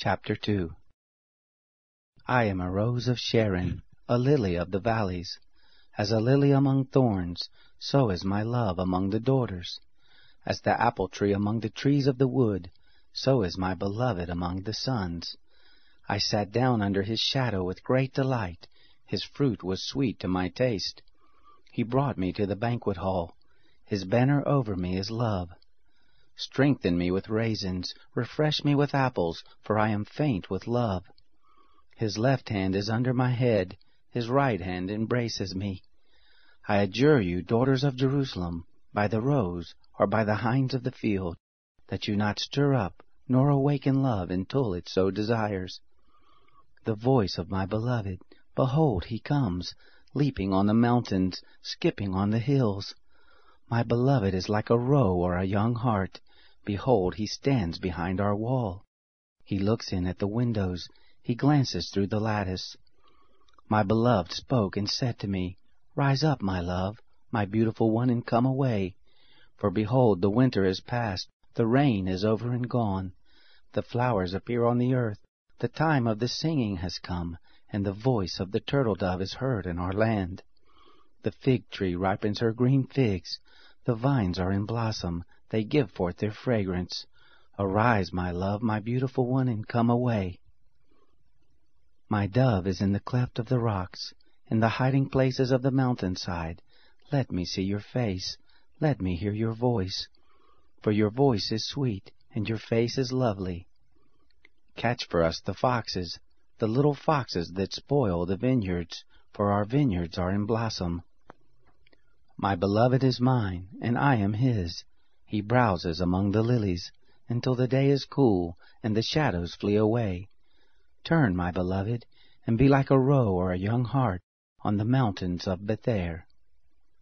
Chapter 2 I am a rose of Sharon, a lily of the valleys. As a lily among thorns, so is my love among the daughters. As the apple tree among the trees of the wood, so is my beloved among the sons. I sat down under his shadow with great delight. His fruit was sweet to my taste. He brought me to the banquet hall. His banner over me is love. Strengthen me with raisins, refresh me with apples, for I am faint with love. His left hand is under my head, his right hand embraces me. I adjure you, daughters of Jerusalem, by the roes, or by the hinds of the field, that you not stir up, nor awaken love until it so desires. The voice of my beloved, behold, he comes, leaping on the mountains, skipping on the hills. My beloved is like a roe or a young hart. Behold, he stands behind our wall. He looks in at the windows. He glances through the lattice. My beloved spoke and said to me, Rise up, my love, my beautiful one, and come away. For behold, the winter is past, the rain is over and gone. The flowers appear on the earth. The time of the singing has come, and the voice of the turtle dove is heard in our land. The fig tree ripens her green figs. The vines are in blossom they give forth their fragrance. Arise, my love, my beautiful one, and come away. My dove is in the cleft of the rocks, in the hiding places of the mountainside. Let me see your face, let me hear your voice, for your voice is sweet, and your face is lovely. Catch for us the foxes, the little foxes that spoil the vineyards, for our vineyards are in blossom. My beloved is mine, and I am his. He browses among the lilies until the day is cool and the shadows flee away. Turn, my beloved, and be like a roe or a young hart on the mountains of Bether.